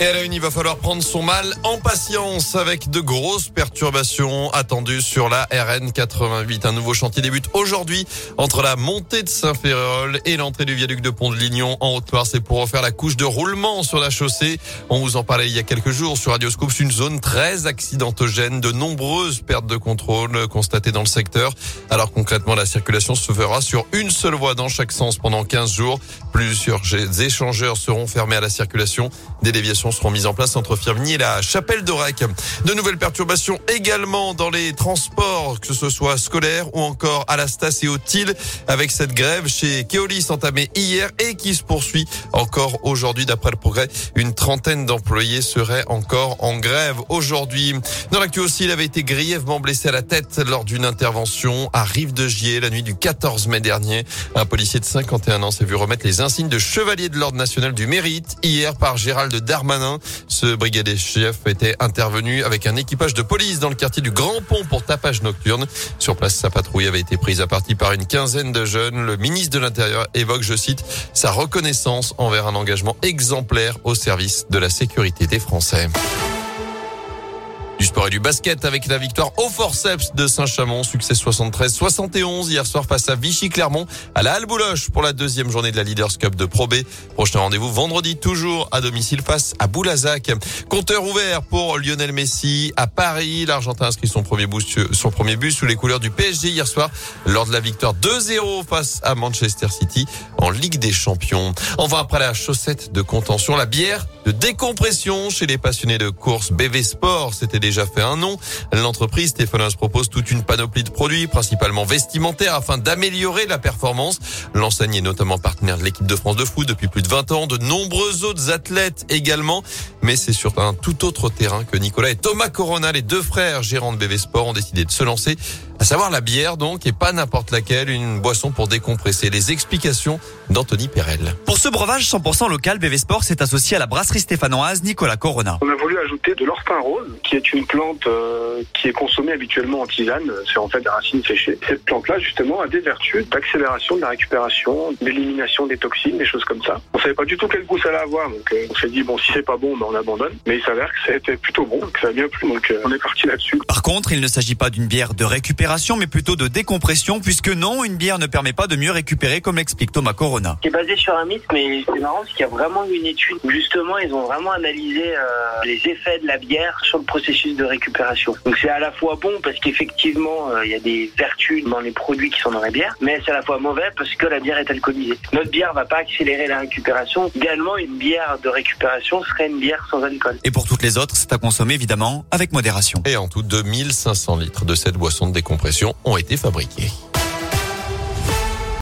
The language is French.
Et à la une, il va falloir prendre son mal en patience avec de grosses perturbations attendues sur la RN 88. Un nouveau chantier débute aujourd'hui entre la montée de Saint-Ferréol et l'entrée du viaduc de Pont de Lignon en Haute-Loire. C'est pour refaire la couche de roulement sur la chaussée. On vous en parlait il y a quelques jours sur Radio Scoop. C'est une zone très accidentogène, de nombreuses pertes de contrôle constatées dans le secteur. Alors concrètement, la circulation se fera sur une seule voie dans chaque sens pendant 15 jours. Plusieurs échangeurs seront fermés à la circulation. Des déviations seront mises en place entre Firminy et la Chapelle d'Orec. De nouvelles perturbations également dans les transports, que ce soit scolaires ou encore à la Stas et au TIL, avec cette grève chez Keolis entamée hier et qui se poursuit encore aujourd'hui. D'après le progrès, une trentaine d'employés seraient encore en grève aujourd'hui. Dans l'actu aussi, il avait été grièvement blessé à la tête lors d'une intervention à Rive-de-Gier la nuit du 14 mai dernier. Un policier de 51 ans s'est vu remettre les insignes de chevalier de l'ordre national du mérite hier par Gérald Darmanin. Ce brigadier chef était intervenu avec un équipage de police dans le quartier du Grand Pont pour tapage nocturne. Sur place, sa patrouille avait été prise à partie par une quinzaine de jeunes. Le ministre de l'Intérieur évoque, je cite, sa reconnaissance envers un engagement exemplaire au service de la sécurité des Français. Du sport et du basket avec la victoire au forceps de Saint-Chamond, succès 73-71 hier soir face à Vichy-Clermont à la Halle pour la deuxième journée de la Leaders Cup de Pro B. Prochain rendez-vous vendredi toujours à domicile face à Boulazac. Compteur ouvert pour Lionel Messi à Paris. L'Argentin inscrit son premier, boost, son premier but sous les couleurs du PSG hier soir lors de la victoire 2-0 face à Manchester City en Ligue des Champions. Enfin après la chaussette de contention, la bière de décompression chez les passionnés de course BV Sport. C'était fait un nom. L'entreprise Stéphanos propose toute une panoplie de produits, principalement vestimentaires, afin d'améliorer la performance. L'enseigne est notamment partenaire de l'équipe de France de foot depuis plus de 20 ans, de nombreux autres athlètes également. Mais c'est sur un tout autre terrain que Nicolas et Thomas Corona, les deux frères gérants de BV Sport, ont décidé de se lancer à savoir la bière donc et pas n'importe laquelle, une boisson pour décompresser. Les explications d'Anthony Perel. Pour ce breuvage 100% local, BV Sport s'est associé à la brasserie stéphanoise Nicolas Corona. On a voulu ajouter de l'orpin rose, qui est une plante euh, qui est consommée habituellement en tisane, c'est en fait des racines séchées. Cette plante-là justement a des vertus d'accélération de la récupération, d'élimination des toxines, des choses comme ça. On savait pas du tout quel goût ça allait avoir, donc euh, on s'est dit bon si c'est pas bon, ben, on abandonne. Mais il s'avère que ça a été plutôt bon, que ça a bien plu, donc euh, on est parti là-dessus. Par contre, il ne s'agit pas d'une bière de récupération mais plutôt de décompression, puisque non, une bière ne permet pas de mieux récupérer, comme l'explique Thomas Corona. C'est basé sur un mythe, mais c'est marrant, parce qu'il y a vraiment une étude. Justement, ils ont vraiment analysé euh, les effets de la bière sur le processus de récupération. Donc c'est à la fois bon, parce qu'effectivement, euh, il y a des vertus dans les produits qui sont dans la bière, mais c'est à la fois mauvais, parce que la bière est alcoolisée. Notre bière va pas accélérer la récupération. Également, une bière de récupération serait une bière sans alcool. Et pour toutes les autres, c'est à consommer évidemment avec modération. Et en tout, 2500 litres de cette boisson de décompression ont été fabriqués.